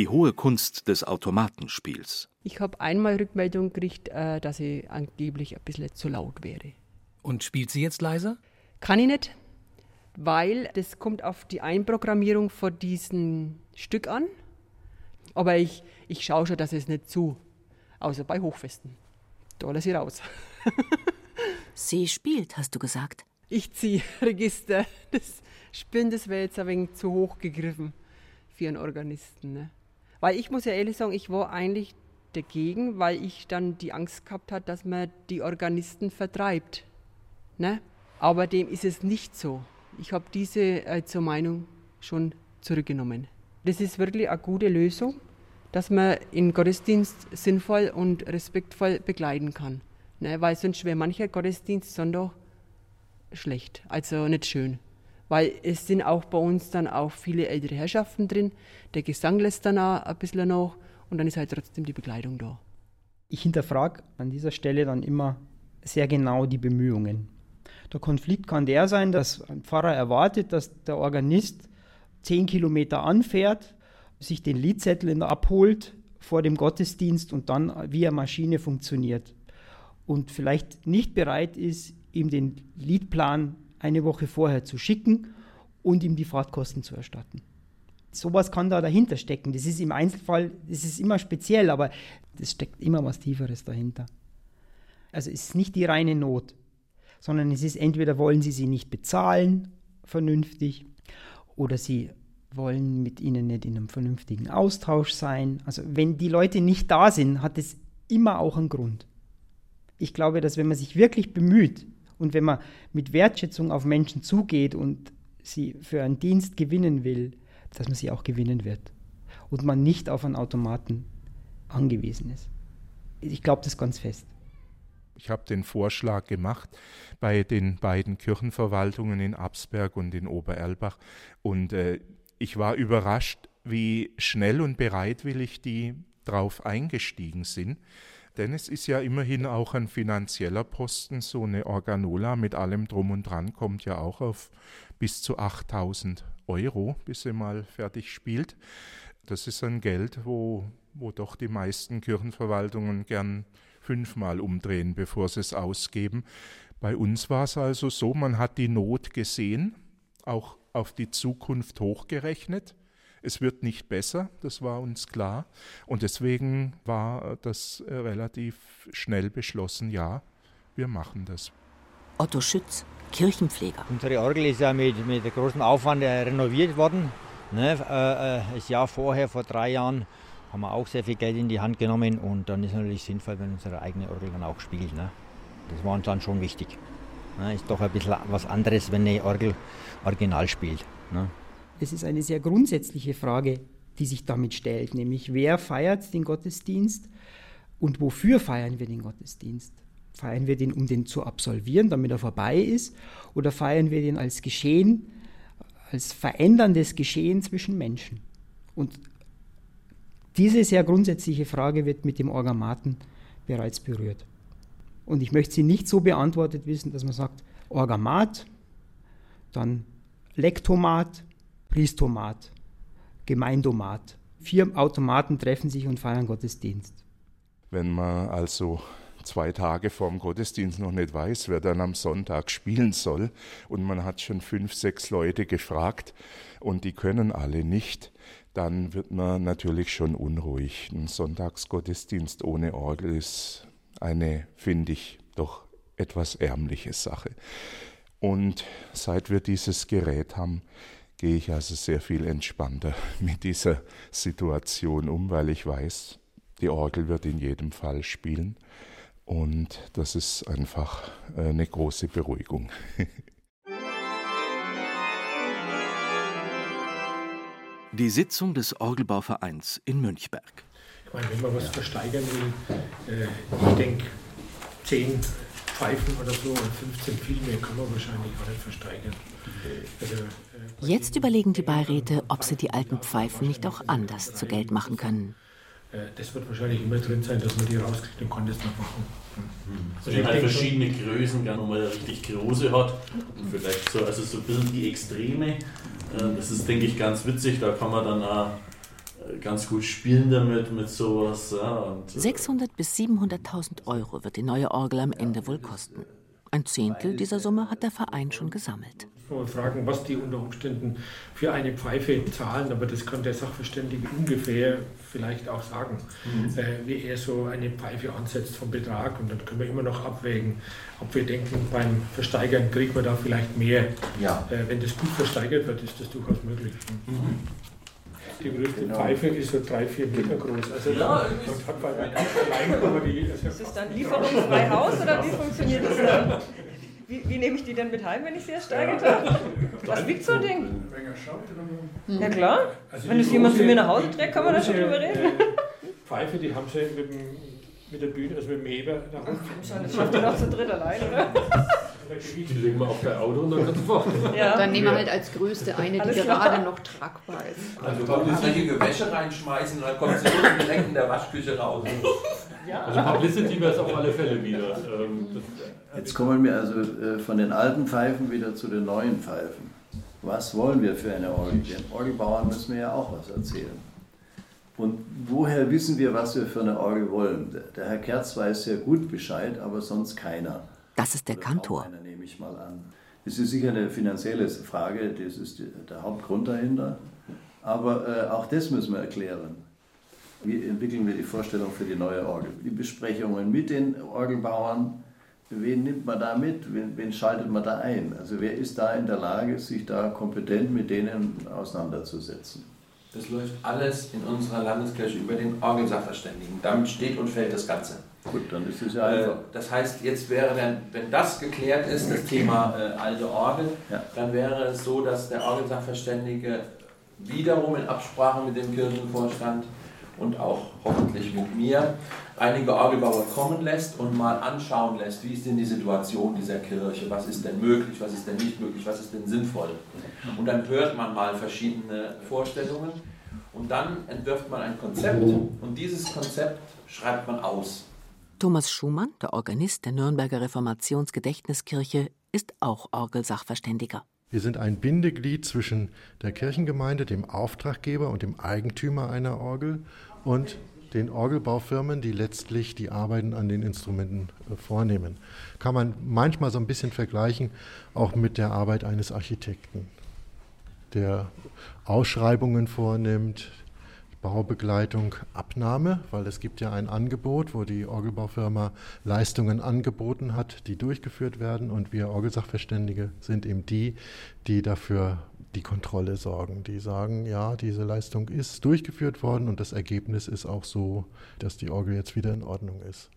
Die hohe Kunst des Automatenspiels. Ich habe einmal Rückmeldung gekriegt, äh, dass ich angeblich ein bisschen zu laut wäre. Und spielt sie jetzt leiser? Kann ich nicht, weil das kommt auf die Einprogrammierung von diesem Stück an. Aber ich, ich schaue schon, dass es nicht zu, außer bei Hochfesten. Da lasse ich raus. Sie spielt, hast du gesagt? Ich ziehe Register. Das Spielen, das wäre jetzt ein wenig zu hoch gegriffen für einen Organisten. Ne? Weil ich muss ja ehrlich sagen, ich war eigentlich dagegen, weil ich dann die Angst gehabt habe, dass man die Organisten vertreibt. Ne? Aber dem ist es nicht so. Ich habe diese äh, zur Meinung schon zurückgenommen. Das ist wirklich eine gute Lösung, dass man in Gottesdienst sinnvoll und respektvoll begleiten kann. Ne? Weil sonst wäre mancher Gottesdienst Sonntag schlecht, also nicht schön weil es sind auch bei uns dann auch viele ältere Herrschaften drin. Der Gesang lässt dann auch ein bisschen noch und dann ist halt trotzdem die Begleitung da. Ich hinterfrage an dieser Stelle dann immer sehr genau die Bemühungen. Der Konflikt kann der sein, dass ein Pfarrer erwartet, dass der Organist zehn Kilometer anfährt, sich den Liedzettel abholt vor dem Gottesdienst und dann eine Maschine funktioniert. Und vielleicht nicht bereit ist, ihm den Liedplan eine Woche vorher zu schicken und ihm die Fahrtkosten zu erstatten. Sowas kann da dahinter stecken. Das ist im Einzelfall, das ist immer speziell, aber es steckt immer was Tieferes dahinter. Also es ist nicht die reine Not, sondern es ist entweder wollen sie sie nicht bezahlen, vernünftig, oder sie wollen mit ihnen nicht in einem vernünftigen Austausch sein. Also wenn die Leute nicht da sind, hat es immer auch einen Grund. Ich glaube, dass wenn man sich wirklich bemüht, und wenn man mit Wertschätzung auf Menschen zugeht und sie für einen Dienst gewinnen will, dass man sie auch gewinnen wird. Und man nicht auf einen Automaten angewiesen ist. Ich glaube das ganz fest. Ich habe den Vorschlag gemacht bei den beiden Kirchenverwaltungen in Absberg und in Obererlbach. Und äh, ich war überrascht, wie schnell und bereitwillig die drauf eingestiegen sind. Denn es ist ja immerhin auch ein finanzieller Posten. So eine Organola mit allem Drum und Dran kommt ja auch auf bis zu 8000 Euro, bis sie mal fertig spielt. Das ist ein Geld, wo, wo doch die meisten Kirchenverwaltungen gern fünfmal umdrehen, bevor sie es ausgeben. Bei uns war es also so, man hat die Not gesehen, auch auf die Zukunft hochgerechnet es wird nicht besser, das war uns klar. Und deswegen war das äh, relativ schnell beschlossen, ja, wir machen das. Otto Schütz, Kirchenpfleger. Unsere Orgel ist ja mit, mit großem Aufwand äh, renoviert worden. Ne, äh, äh, das Jahr vorher, vor drei Jahren, haben wir auch sehr viel Geld in die Hand genommen und dann ist es natürlich sinnvoll, wenn unsere eigene Orgel dann auch spielt. Ne? Das war uns dann schon wichtig. Ne? Ist doch ein bisschen was anderes, wenn eine Orgel original spielt. Ne? Es ist eine sehr grundsätzliche Frage, die sich damit stellt, nämlich wer feiert den Gottesdienst und wofür feiern wir den Gottesdienst? Feiern wir den, um den zu absolvieren, damit er vorbei ist, oder feiern wir den als Geschehen, als veränderndes Geschehen zwischen Menschen? Und diese sehr grundsätzliche Frage wird mit dem Orgamaten bereits berührt. Und ich möchte sie nicht so beantwortet wissen, dass man sagt, Orgamat, dann Lektomat, Priestomat, Gemeindomat. Vier Automaten treffen sich und feiern Gottesdienst. Wenn man also zwei Tage vorm Gottesdienst noch nicht weiß, wer dann am Sonntag spielen soll, und man hat schon fünf, sechs Leute gefragt und die können alle nicht, dann wird man natürlich schon unruhig. Ein Sonntagsgottesdienst ohne Orgel ist eine, finde ich, doch etwas ärmliche Sache. Und seit wir dieses Gerät haben, gehe ich also sehr viel entspannter mit dieser Situation um, weil ich weiß, die Orgel wird in jedem Fall spielen. Und das ist einfach eine große Beruhigung. Die Sitzung des Orgelbauvereins in Münchberg. Ich meine, wenn man was versteigern will, äh, ich denke, 10 Pfeifen oder so und 15 viel mehr kann man wahrscheinlich auch nicht versteigern. Jetzt überlegen die Beiräte, ob sie die alten Pfeifen nicht auch anders zu Geld machen können. Äh, das wird wahrscheinlich immer drin sein, dass man die rauskriegt und kann das noch machen. Also ich halt verschiedene Größen, gerne mal eine richtig große hat und vielleicht so, also so ein bisschen die Extreme. Äh, das ist, denke ich, ganz witzig, da kann man dann auch äh, ganz gut spielen damit, mit sowas. Ja, und 600 bis 700.000 Euro wird die neue Orgel am Ende wohl kosten. Ein Zehntel dieser Summe hat der Verein schon gesammelt. Man fragen, was die unter Umständen für eine Pfeife zahlen, aber das kann der Sachverständige ungefähr vielleicht auch sagen, mhm. äh, wie er so eine Pfeife ansetzt vom Betrag. Und dann können wir immer noch abwägen, ob wir denken, beim Versteigern kriegt man da vielleicht mehr. Ja. Äh, wenn das gut versteigert wird, ist das durchaus möglich. Mhm. Die größte genau. Pfeife ist so drei, vier Meter groß. Also ja, und hat bei ganz allein aber die. Also ist das dann lieferungsfrei Haus oder wie funktioniert das dann? Wie, wie, nehme ich die denn mit heim, wenn ich sie ersteigert ja. habe? Was wiegt so ein Ding? Ja klar. Also wenn es jemand zu mir nach Hause trägt, kann man da schon drüber reden. Pfeife, die haben sie mit, dem, mit der Bühne, also mit dem Heber nach unten. Das schafft ihr noch zu dritt allein, oder? Die legen wir auf dein Auto und dann kannst du fahren. Ja. Dann nehmen wir halt als größte eine, die gerade noch tragbar ist. Also du kannst richtige Wäsche reinschmeißen und dann kommt sie direkt in der Waschküche raus. Ja. Also Publicity wäre es auf alle Fälle wieder. Ähm, Jetzt kommen wir also äh, von den alten Pfeifen wieder zu den neuen Pfeifen. Was wollen wir für eine Orgel? Den Orgelbauern müssen wir ja auch was erzählen. Und woher wissen wir, was wir für eine Orgel wollen? Der Herr Kerz weiß sehr gut Bescheid, aber sonst keiner. Das ist der Kantor. Einer, nehme ich mal an. Es ist sicher eine finanzielle Frage, das ist der Hauptgrund dahinter. Aber äh, auch das müssen wir erklären. Wie entwickeln wir die Vorstellung für die neue Orgel? Die Besprechungen mit den Orgelbauern, wen nimmt man da mit, wen, wen, schaltet man da ein? Also wer ist da in der Lage, sich da kompetent mit denen auseinanderzusetzen? Das läuft alles in unserer Landeskirche über den Orgelsachverständigen. Damit steht und fällt das Ganze. Gut, dann ist es ja einfach. Das heißt, jetzt wäre dann, wenn das geklärt ist, das Thema äh, alte Orgel, ja. dann wäre es so, dass der Orgelsachverständige wiederum in Absprache mit dem Kirchenvorstand und auch hoffentlich mit mir einige Orgelbauer kommen lässt und mal anschauen lässt, wie ist denn die Situation dieser Kirche, was ist denn möglich, was ist denn nicht möglich, was ist denn sinnvoll. Und dann hört man mal verschiedene Vorstellungen und dann entwirft man ein Konzept und dieses Konzept schreibt man aus. Thomas Schumann, der Organist der Nürnberger Reformationsgedächtniskirche, ist auch Orgelsachverständiger. Wir sind ein Bindeglied zwischen der Kirchengemeinde, dem Auftraggeber und dem Eigentümer einer Orgel und den Orgelbaufirmen, die letztlich die Arbeiten an den Instrumenten äh, vornehmen. Kann man manchmal so ein bisschen vergleichen, auch mit der Arbeit eines Architekten, der Ausschreibungen vornimmt, Baubegleitung, Abnahme, weil es gibt ja ein Angebot, wo die Orgelbaufirma Leistungen angeboten hat, die durchgeführt werden und wir Orgelsachverständige sind eben die, die dafür die Kontrolle sorgen, die sagen, ja, diese Leistung ist durchgeführt worden und das Ergebnis ist auch so, dass die Orgel jetzt wieder in Ordnung ist.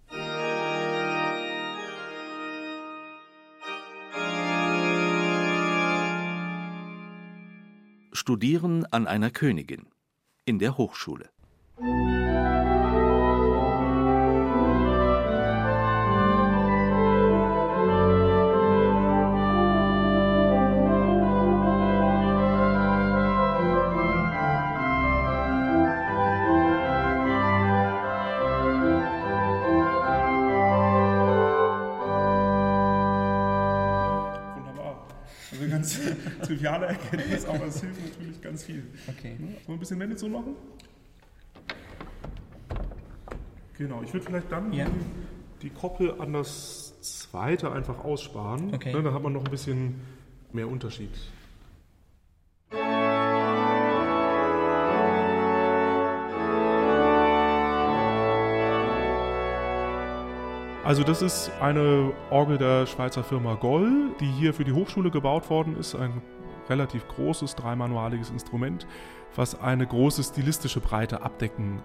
Studieren an einer Königin. in der Hochschule. ganz triviale Erkenntnis, aber es hilft natürlich ganz viel. Okay. Wollen wir ein bisschen Mendelssohn machen? Genau, ich würde vielleicht dann Ja. die Koppel an das zweite einfach aussparen. Okay. Ne, dann hat man noch ein bisschen mehr Unterschied. Also das ist eine Orgel der Schweizer Firma Goll, die hier für die Hochschule gebaut worden ist. Ein relativ großes, dreimanualiges Instrument, was eine große stilistische Breite abdecken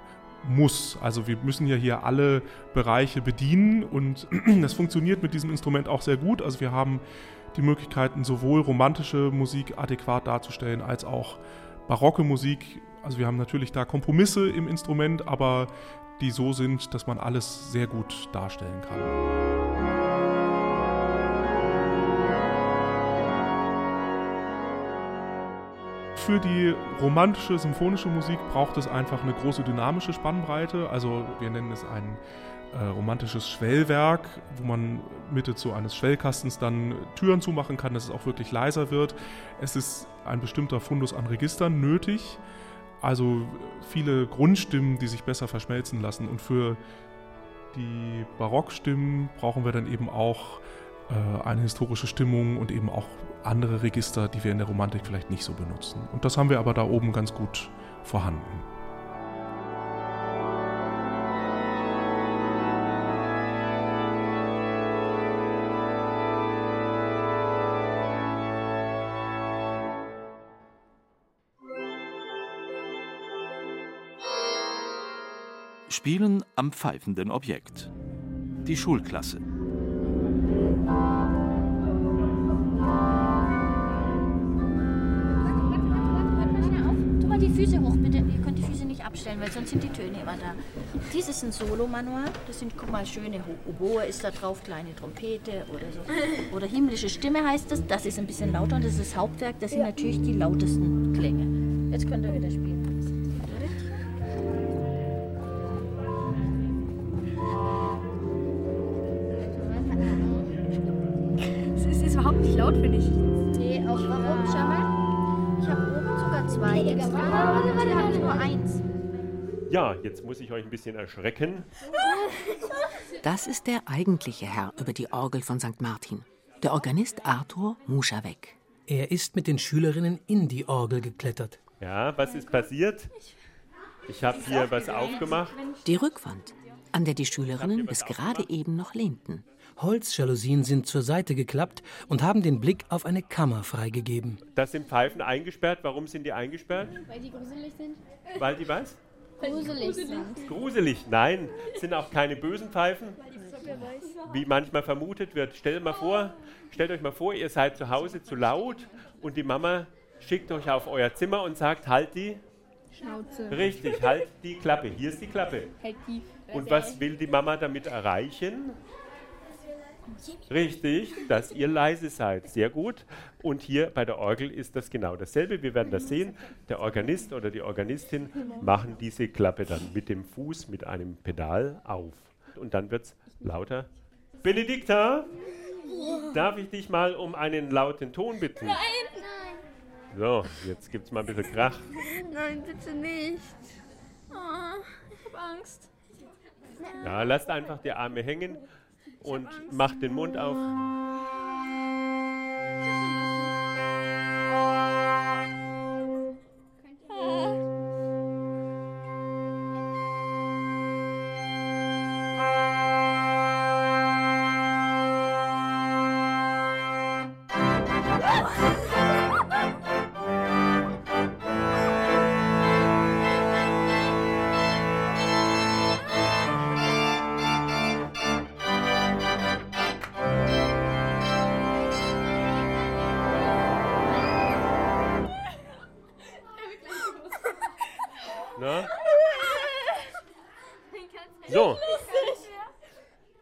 muss. Also wir müssen ja hier alle Bereiche bedienen und das funktioniert mit diesem Instrument auch sehr gut. Also wir haben die Möglichkeiten, sowohl romantische Musik adäquat darzustellen, als auch barocke Musik. Also wir haben natürlich da Kompromisse im Instrument, aber die so sind, dass man alles sehr gut darstellen kann. Für die romantische, symphonische Musik braucht es einfach eine große dynamische Spannbreite. Also wir nennen es ein äh, romantisches Schwellwerk, wo man mittels eines Schwellkastens dann Türen zumachen kann, dass es auch wirklich leiser wird. Es ist ein bestimmter Fundus an Registern nötig, also viele Grundstimmen, die sich besser verschmelzen lassen. Und für die Barockstimmen brauchen wir dann eben auch äh, eine historische Stimmung und eben auch andere Register, die wir in der Romantik vielleicht nicht so benutzen. Und das haben wir aber da oben ganz gut vorhanden. Spielen am pfeifenden Objekt. Die Schulklasse. Tu mal die Füße hoch, bitte. Ihr könnt die Füße nicht abstellen, weil sonst sind die Töne immer da. Dies ist ein Solo-Manual. Das sind, guck mal, schöne Oboe ist da drauf, kleine Trompete oder so. Oder himmlische Stimme heißt das. Das ist ein bisschen lauter und das ist das Hauptwerk. Das sind natürlich die lautesten Klänge. Jetzt könnt ihr wieder spielen. Ja, jetzt muss ich euch ein bisschen erschrecken. Das ist der eigentliche Herr über die Orgel von St. Martin, der Organist Arthur Muschawek. Er ist mit den Schülerinnen in die Orgel geklettert. Ja, was ist passiert? Ich habe hier was aufgemacht. Die Rückwand, an der die Schülerinnen bis gerade eben noch lehnten. Holzjalousien sind zur Seite geklappt und haben den Blick auf eine Kammer freigegeben. Das sind Pfeifen eingesperrt. Warum sind die eingesperrt? Weil die gruselig sind. Weil die was? Gruselig sind. Gruselig. Nein, sind auch keine bösen Pfeifen, wie manchmal vermutet wird. Stellt, mal vor, stellt euch mal vor, ihr seid zu Hause zu laut und die Mama schickt euch auf euer Zimmer und sagt, halt die. Schnauze. Richtig, halt die Klappe. Hier ist die Klappe. Halt die Und was will die Mama damit erreichen? Richtig, dass ihr leise seid. Sehr gut. Und hier bei der Orgel ist das genau dasselbe. Wir werden das sehen. Der Organist oder die Organistin machen diese Klappe dann mit dem Fuß, mit einem Pedal auf. Und dann wird es lauter. Benedikta, darf ich dich mal um einen lauten Ton bitten? Nein. So, jetzt gibt es mal ein bisschen Krach. Nein, bitte nicht. Oh, ich habe Angst. Ja, lasst einfach die Arme hängen und macht den Mund auf.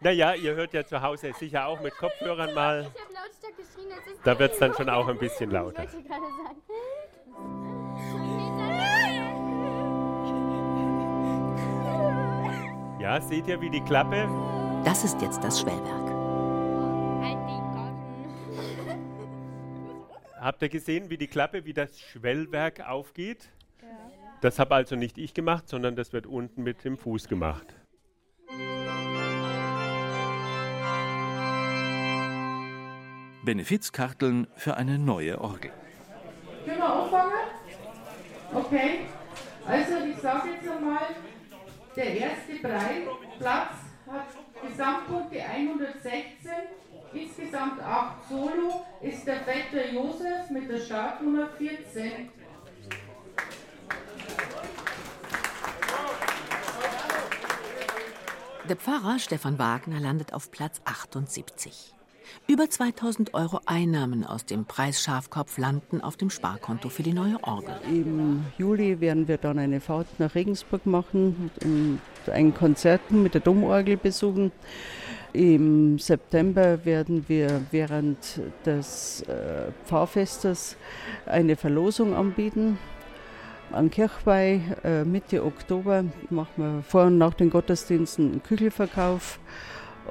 Naja, ihr hört ja zu Hause sicher auch mit Kopfhörern mal. Da wird es dann schon auch ein bisschen lauter. Ja, seht ihr, wie die Klappe? Das ist jetzt das Schwellwerk. Habt ihr gesehen, wie die Klappe, wie das Schwellwerk aufgeht? Das habe also nicht ich gemacht, sondern das wird unten mit dem Fuß gemacht. Benefizkarteln für eine neue Orgel. Können wir anfangen? Okay. Also ich sage jetzt einmal, der erste Platz hat Gesamtpunkte 116, insgesamt 8 Solo, ist der Vetter Josef mit der Startnummer 14. Der Pfarrer Stefan Wagner landet auf Platz 78. Über 2000 Euro Einnahmen aus dem Preis Schafkopf landen auf dem Sparkonto für die neue Orgel. Im Juli werden wir dann eine Fahrt nach Regensburg machen und ein Konzert mit der Domorgel besuchen. Im September werden wir während des äh, Pfarrfestes eine Verlosung anbieten. An Kirchweih äh, Mitte Oktober machen wir vor und nach den Gottesdiensten einen Küchelverkauf.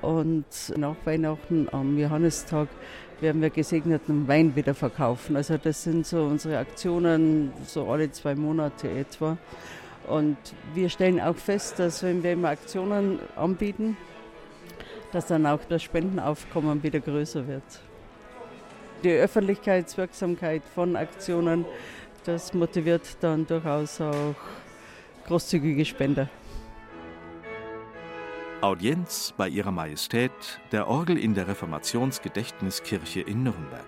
Und nach Weihnachten am Johannistag werden wir gesegneten Wein wieder verkaufen. Also das sind so unsere Aktionen, so alle zwei Monate etwa. Und wir stellen auch fest, dass wenn wir immer Aktionen anbieten, dass dann auch das Spendenaufkommen wieder größer wird. Die Öffentlichkeitswirksamkeit von Aktionen das motiviert dann durchaus auch großzügige Spender. Audienz bei Ihrer Majestät der Orgel in der Reformationsgedächtniskirche in Nürnberg.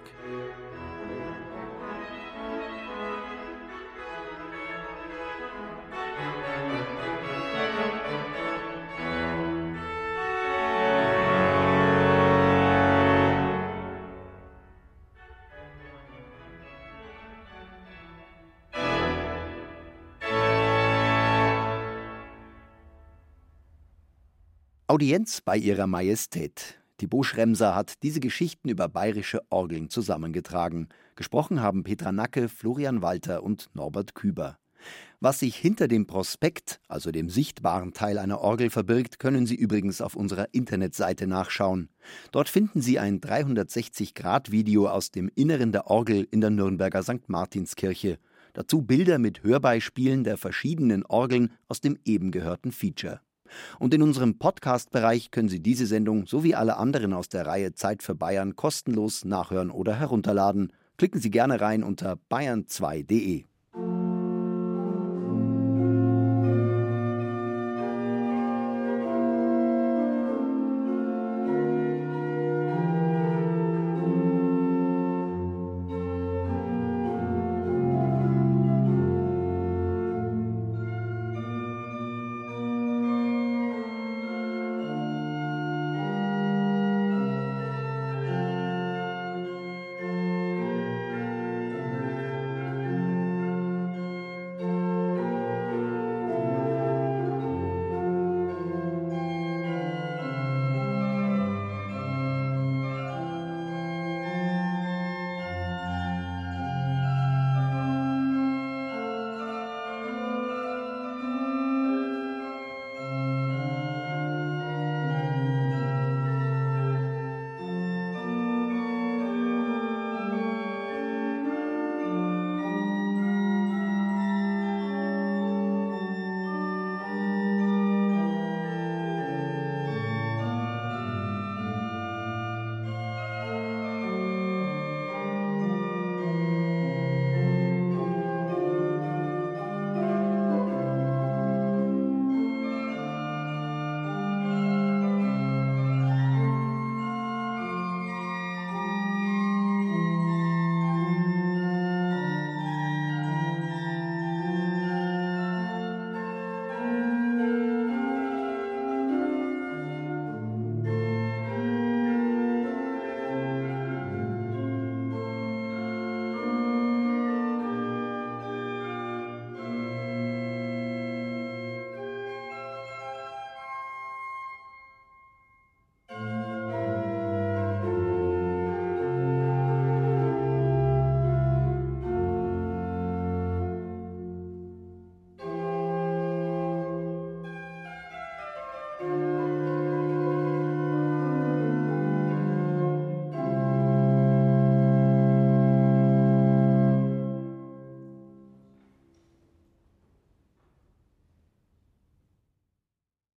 Audienz bei Ihrer Majestät. Die Bo Schremser hat diese Geschichten über bayerische Orgeln zusammengetragen. Gesprochen haben Petra Nacke, Florian Walter und Norbert Küber. Was sich hinter dem Prospekt, also dem sichtbaren Teil einer Orgel, verbirgt, können Sie übrigens auf unserer Internetseite nachschauen. Dort finden Sie ein 360-Grad-Video aus dem Inneren der Orgel in der Nürnberger St. Martinskirche. Dazu Bilder mit Hörbeispielen der verschiedenen Orgeln aus dem eben gehörten Feature. Und in unserem Podcast-Bereich können Sie diese Sendung sowie alle anderen aus der Reihe Zeit für Bayern kostenlos nachhören oder herunterladen. Klicken Sie gerne rein unter bayern2.de.